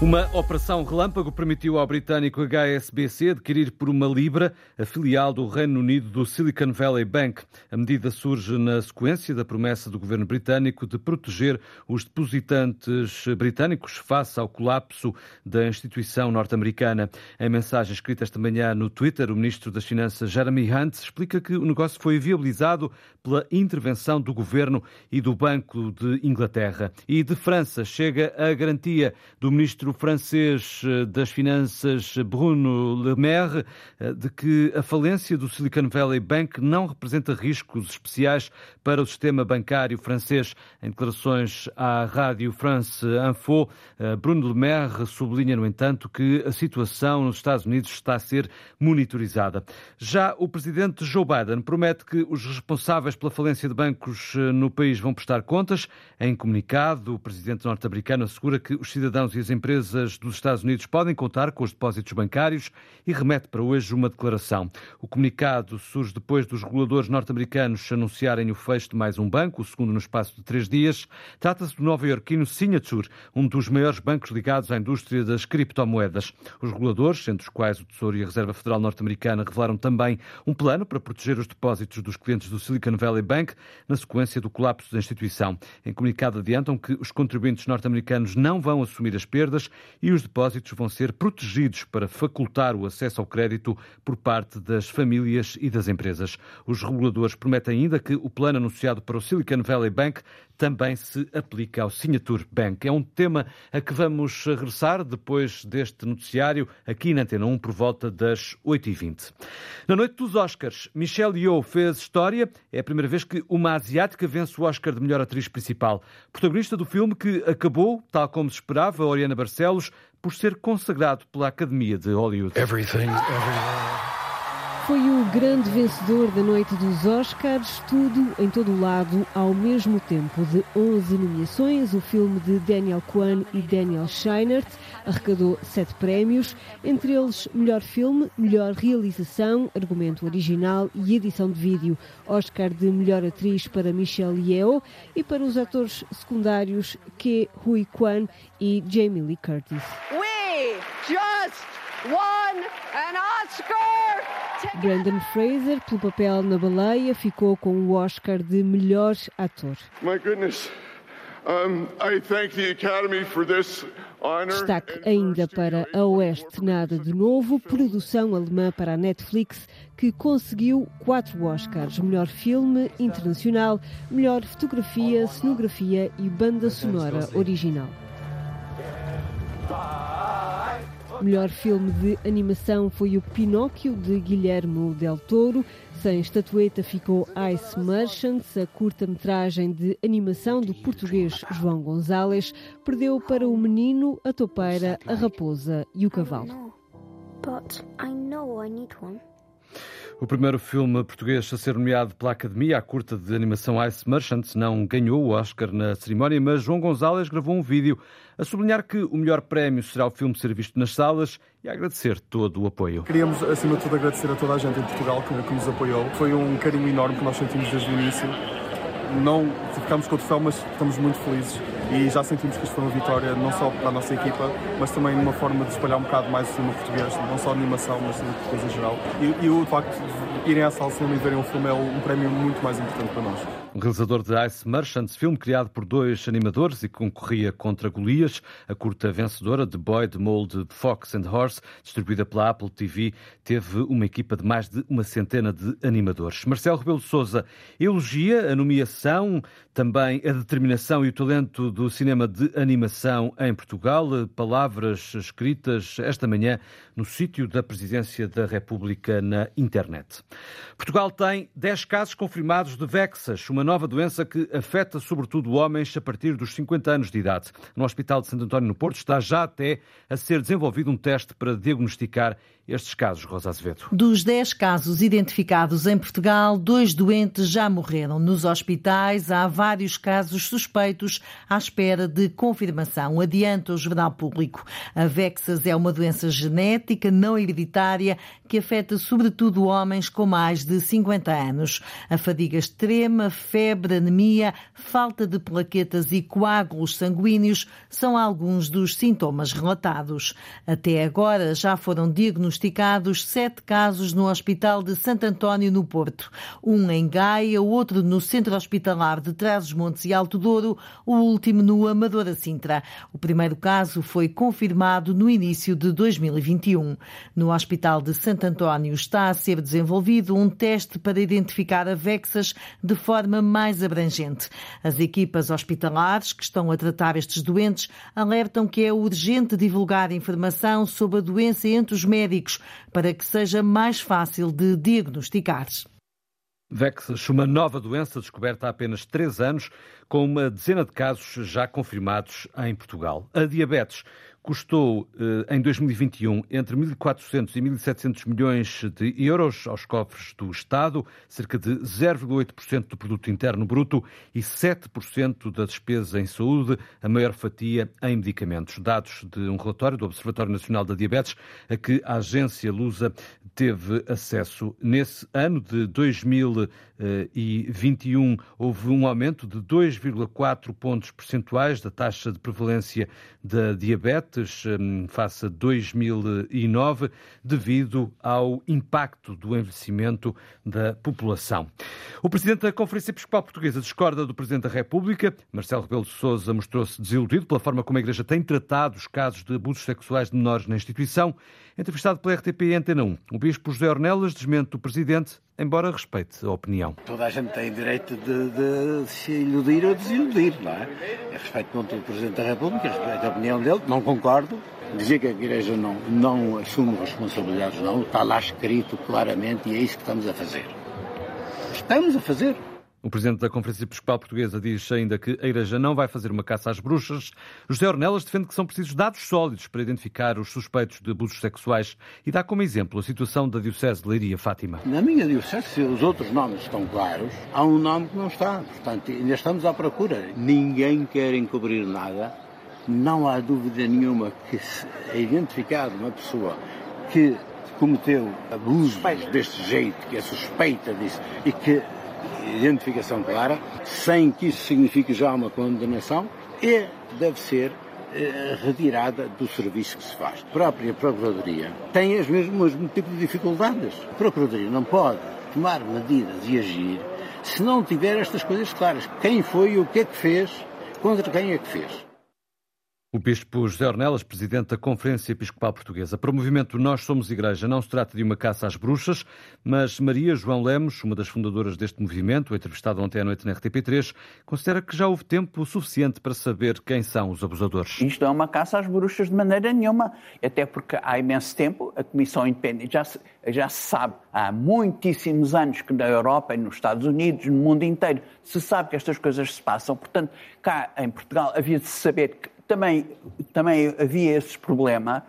Uma operação relâmpago permitiu ao britânico HSBC adquirir por uma libra a filial do Reino Unido do Silicon Valley Bank. A medida surge na sequência da promessa do governo britânico de proteger os depositantes britânicos face ao colapso da instituição norte-americana. Em mensagem escrita esta manhã no Twitter, o ministro das Finanças Jeremy Hunt explica que o negócio foi viabilizado pela intervenção do governo e do Banco de Inglaterra. E de França chega a garantia do ministro ministro francês eh, das Finanças, Bruno Le Maire, eh, de que a falência do Silicon Valley Bank não representa riscos especiais para o sistema bancário francês. Em declarações à Rádio France Info, eh, Bruno Le Maire sublinha, no entanto, que a situação nos Estados Unidos está a ser monitorizada. Já o presidente Joe Biden promete que os responsáveis pela falência de bancos no país vão prestar contas. Em comunicado, o presidente norte-americano assegura que os cidadãos e as empresas empresas dos Estados Unidos podem contar com os depósitos bancários e remete para hoje uma declaração. O comunicado surge depois dos reguladores norte-americanos anunciarem o fecho de mais um banco, o segundo no espaço de três dias. Trata-se do nova-iorquino Signature, um dos maiores bancos ligados à indústria das criptomoedas. Os reguladores, entre os quais o Tesouro e a Reserva Federal norte-americana, revelaram também um plano para proteger os depósitos dos clientes do Silicon Valley Bank na sequência do colapso da instituição. Em comunicado adiantam que os contribuintes norte-americanos não vão assumir as perdas e os depósitos vão ser protegidos para facultar o acesso ao crédito por parte das famílias e das empresas. Os reguladores prometem ainda que o plano anunciado para o Silicon Valley Bank também se aplica ao Signature Bank. É um tema a que vamos regressar depois deste noticiário, aqui na Antena 1, por volta das 8h20. Na noite dos Oscars, Michelle Yeoh fez história. É a primeira vez que uma asiática vence o Oscar de melhor atriz principal. Protagonista do filme que acabou, tal como se esperava, Oriana Barcelos, por ser consagrado pela Academia de Hollywood. Everything, everywhere. Foi o grande vencedor da noite dos Oscars, tudo em todo o lado ao mesmo tempo. De 11 nomeações, o filme de Daniel Kwan e Daniel Scheinert arrecadou sete prémios, entre eles melhor filme, melhor realização, argumento original e edição de vídeo. Oscar de melhor atriz para Michelle Yeoh e para os atores secundários Ke Hui Kwan e Jamie Lee Curtis. We just won an Oscar! Brandon Fraser, pelo papel na baleia, ficou com o Oscar de melhor ator. My goodness. Um, I thank the Academy for this Destaque ainda para A Oeste Nada de Novo, produção alemã para a Netflix, que conseguiu quatro Oscars: melhor filme internacional, melhor fotografia, cenografia e banda sonora original. Melhor filme de animação foi o Pinóquio, de Guilherme Del Toro. Sem estatueta ficou Ice Merchants, a curta-metragem de animação do português João Gonzalez. Perdeu para o menino, a topeira, a raposa e o cavalo. But I know I need one. O primeiro filme português a ser nomeado pela Academia, a curta de animação Ice Merchants, não ganhou o Oscar na cerimónia, mas João Gonzalez gravou um vídeo a sublinhar que o melhor prémio será o filme ser visto nas salas e agradecer todo o apoio. Queríamos, acima de tudo, agradecer a toda a gente em Portugal que, que nos apoiou. Foi um carinho enorme que nós sentimos desde o início. Não ficámos com o troféu, mas estamos muito felizes e já sentimos que isto foi uma vitória não só para a nossa equipa, mas também numa forma de espalhar um bocado mais o cinema português, não só animação, mas cinema português em geral. E, e o facto de irem à sala de cinema e verem um filme é um prémio muito mais importante para nós. O realizador de Ice Merchants, filme criado por dois animadores e que concorria contra Golias, a curta vencedora de Boy the Mold Fox and Horse, distribuída pela Apple TV, teve uma equipa de mais de uma centena de animadores. Marcelo Rebelo Souza elogia a nomeação, também a determinação e o talento do cinema de animação em Portugal. Palavras escritas esta manhã no sítio da Presidência da República na internet. Portugal tem 10 casos confirmados de Vexas, uma nova doença que afeta sobretudo homens a partir dos 50 anos de idade. No Hospital de Santo António no Porto está já até a ser desenvolvido um teste para diagnosticar estes casos, Rosa Azevedo? Dos 10 casos identificados em Portugal, dois doentes já morreram. Nos hospitais há vários casos suspeitos à espera de confirmação. Adianta o Jornal Público. A Vexas é uma doença genética não hereditária que afeta sobretudo homens com mais de 50 anos. A fadiga extrema, febre, anemia, falta de plaquetas e coágulos sanguíneos são alguns dos sintomas relatados. Até agora já foram diagnosticados sete casos no Hospital de Santo António, no Porto. Um em Gaia, outro no Centro Hospitalar de Trás-os-Montes e Alto Douro, o último no Amadora Sintra. O primeiro caso foi confirmado no início de 2021. No Hospital de Santo António está a ser desenvolvido um teste para identificar a vexas de forma mais abrangente. As equipas hospitalares que estão a tratar estes doentes alertam que é urgente divulgar informação sobre a doença entre os médicos para que seja mais fácil de diagnosticar. Vexas, uma nova doença descoberta há apenas três anos, com uma dezena de casos já confirmados em Portugal. A diabetes custou eh, em 2021 entre 1.400 e 1.700 milhões de euros aos cofres do Estado, cerca de 0,8% do produto interno bruto e 7% da despesa em saúde, a maior fatia em medicamentos. Dados de um relatório do Observatório Nacional da Diabetes a que a agência Lusa teve acesso. Nesse ano de 2021 houve um aumento de 2,4 pontos percentuais da taxa de prevalência da diabetes Hum, face a 2009, devido ao impacto do envelhecimento da população. O presidente da Conferência Episcopal Portuguesa discorda do presidente da República. Marcelo Rebelo de Sousa mostrou-se desiludido pela forma como a Igreja tem tratado os casos de abusos sexuais de menores na instituição. Entrevistado pela RTP e Antena 1, o bispo José Ornelas desmente o presidente, embora respeite a opinião. Toda a gente tem direito de, de se iludir ou desiludir, não é? Eu respeito muito o presidente da República, respeito a opinião dele, não concordo. Dizer que a Igreja não, não assume responsabilidades, não, está lá escrito claramente e é isso que estamos a fazer. Estamos a fazer. O presidente da Conferência Episcopal Portuguesa diz ainda que a Igreja não vai fazer uma caça às bruxas. José Ornelas defende que são precisos dados sólidos para identificar os suspeitos de abusos sexuais e dá como exemplo a situação da Diocese de Leiria Fátima. Na minha Diocese, se os outros nomes estão claros, há um nome que não está. Portanto, ainda estamos à procura. Ninguém quer encobrir nada. Não há dúvida nenhuma que se é identificado uma pessoa que cometeu abusos deste jeito, que é suspeita disso e que identificação clara, sem que isso signifique já uma condenação, e deve ser eh, retirada do serviço que se faz. A própria Procuradoria tem as mesmas tipo de dificuldades. A Procuradoria não pode tomar medidas e agir se não tiver estas coisas claras. Quem foi, o que é que fez, contra quem é que fez. O Bispo José Ornelas, presidente da Conferência Episcopal Portuguesa. Para o movimento Nós Somos Igreja, não se trata de uma caça às bruxas, mas Maria João Lemos, uma das fundadoras deste movimento, entrevistada ontem à noite na RTP3, considera que já houve tempo suficiente para saber quem são os abusadores. Isto é uma caça às bruxas de maneira nenhuma, até porque há imenso tempo a Comissão Independente já se, já se sabe, há muitíssimos anos que na Europa e nos Estados Unidos, no mundo inteiro, se sabe que estas coisas se passam. Portanto, cá em Portugal havia de se saber que também, também havia esse problema.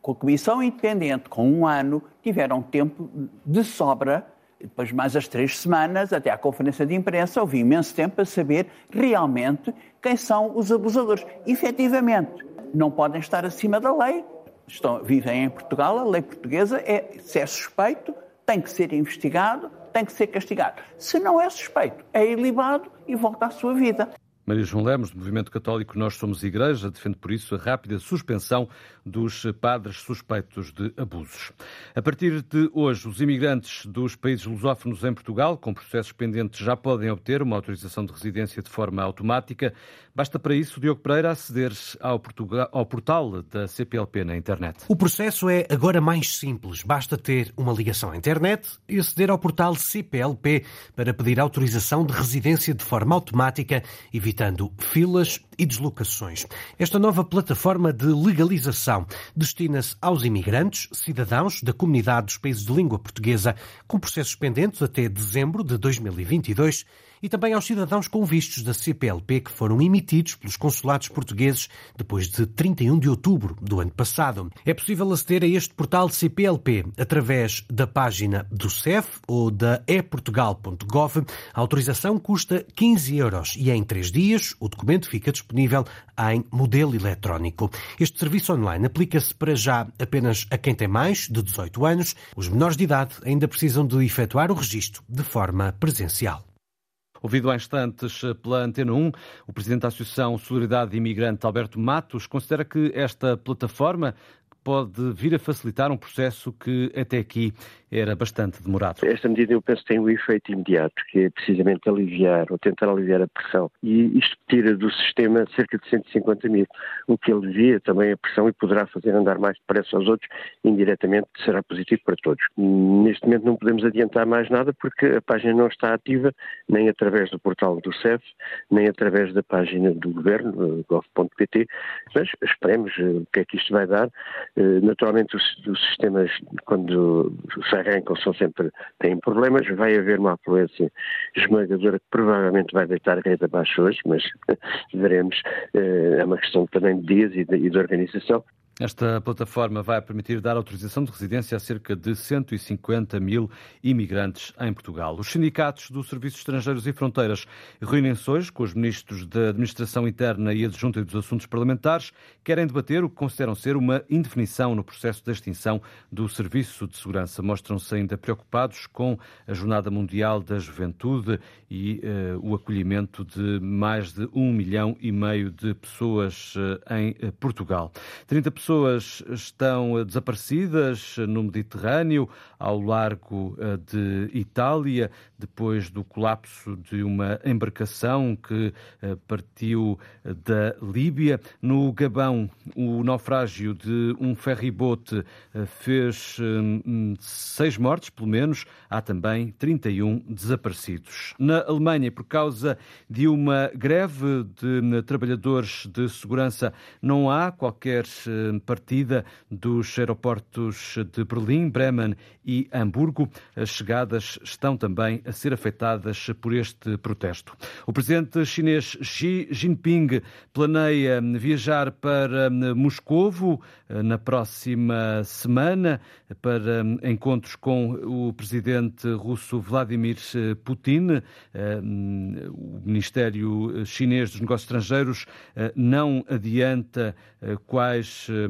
Com a Comissão Independente, com um ano, tiveram tempo de sobra, depois mais as três semanas, até à conferência de imprensa, houve imenso tempo para saber realmente quem são os abusadores. Efetivamente, não podem estar acima da lei. Estão, vivem em Portugal, a lei portuguesa é, se é suspeito, tem que ser investigado, tem que ser castigado. Se não é suspeito, é ilibado e volta à sua vida. Maria João Lemos, do Movimento Católico Nós Somos Igreja, defende por isso a rápida suspensão dos padres suspeitos de abusos. A partir de hoje, os imigrantes dos países lusófonos em Portugal, com processos pendentes, já podem obter uma autorização de residência de forma automática. Basta para isso, Diogo Pereira, aceder ao, ao portal da CPLP na internet. O processo é agora mais simples. Basta ter uma ligação à internet e aceder ao portal CPLP para pedir autorização de residência de forma automática, evitando filas e deslocações. Esta nova plataforma de legalização destina-se aos imigrantes, cidadãos da comunidade dos países de língua portuguesa, com processos pendentes até dezembro de 2022 e também aos cidadãos com vistos da CPLP que foram emitidos pelos consulados portugueses depois de 31 de outubro do ano passado. É possível aceder a este portal CPLP através da página do CEF ou da eportugal.gov. A autorização custa 15 euros e em três dias o documento fica disponível em modelo eletrónico. Este serviço online aplica-se para já apenas a quem tem mais de 18 anos. Os menores de idade ainda precisam de efetuar o registro de forma presencial. Ouvido há instantes pela Antena 1, o presidente da Associação Solidariedade Imigrante, Alberto Matos, considera que esta plataforma pode vir a facilitar um processo que até aqui era bastante demorado. Esta medida eu penso tem um efeito imediato, que é precisamente aliviar ou tentar aliviar a pressão. E isto tira do sistema cerca de 150 mil, o que alivia também a pressão e poderá fazer andar mais depressa aos outros, indiretamente será positivo para todos. Neste momento não podemos adiantar mais nada porque a página não está ativa, nem através do portal do CEF, nem através da página do governo, gov.pt, mas esperemos eh, o que é que isto vai dar. Eh, naturalmente os, os sistemas, quando arrancam, são sempre, têm problemas, vai haver uma afluência esmagadora que provavelmente vai deitar a rede abaixo hoje, mas veremos, eh, é uma questão também de dias e de, e de organização. Esta plataforma vai permitir dar autorização de residência a cerca de 150 mil imigrantes em Portugal. Os sindicatos do Serviço Estrangeiros e Fronteiras reúnem-se hoje com os ministros da Administração Interna e Adjunta dos Assuntos Parlamentares. Querem debater o que consideram ser uma indefinição no processo de extinção do Serviço de Segurança. Mostram-se ainda preocupados com a Jornada Mundial da Juventude e uh, o acolhimento de mais de um milhão e meio de pessoas uh, em uh, Portugal. 30 pessoas estão desaparecidas no Mediterrâneo, ao largo eh, de Itália, depois do colapso de uma embarcação que eh, partiu eh, da Líbia. No Gabão, o naufrágio de um ferribote fez seis mortes, pelo menos. Há também 31 desaparecidos. Na Alemanha, por causa de uma greve de trabalhadores de segurança, não há qualquer partida dos aeroportos de Berlim, Bremen e Hamburgo. As chegadas estão também a ser afetadas por este protesto. O presidente chinês Xi Jinping planeia viajar para Moscovo eh, na próxima semana para encontros com o presidente russo Vladimir Putin. Eh, o Ministério Chinês dos Negócios Estrangeiros eh, não adianta quais eh,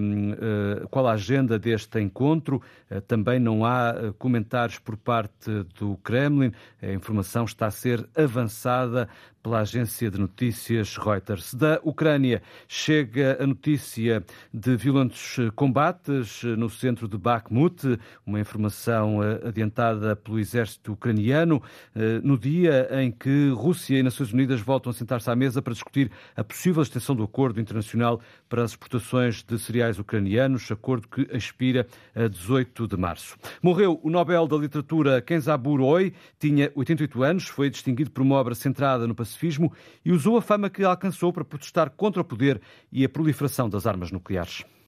qual a agenda deste encontro. Eh, também não há eh, comentários por parte do Kremlin. A informação está a ser avançada pela agência de notícias Reuters. Da Ucrânia chega a notícia de violentos combates no centro de Bakhmut, uma informação adiantada pelo exército ucraniano, no dia em que Rússia e Nações Unidas voltam a sentar-se à mesa para discutir a possível extensão do acordo internacional para as exportações de cereais ucranianos, acordo que expira a 18 de março. Morreu o Nobel da Literatura Kenzaburo Oi, tinha 88 anos, foi distinguido por uma obra centrada no Pacífico pacifismo e usou a fama que alcançou para protestar contra o poder e a proliferação das armas nucleares.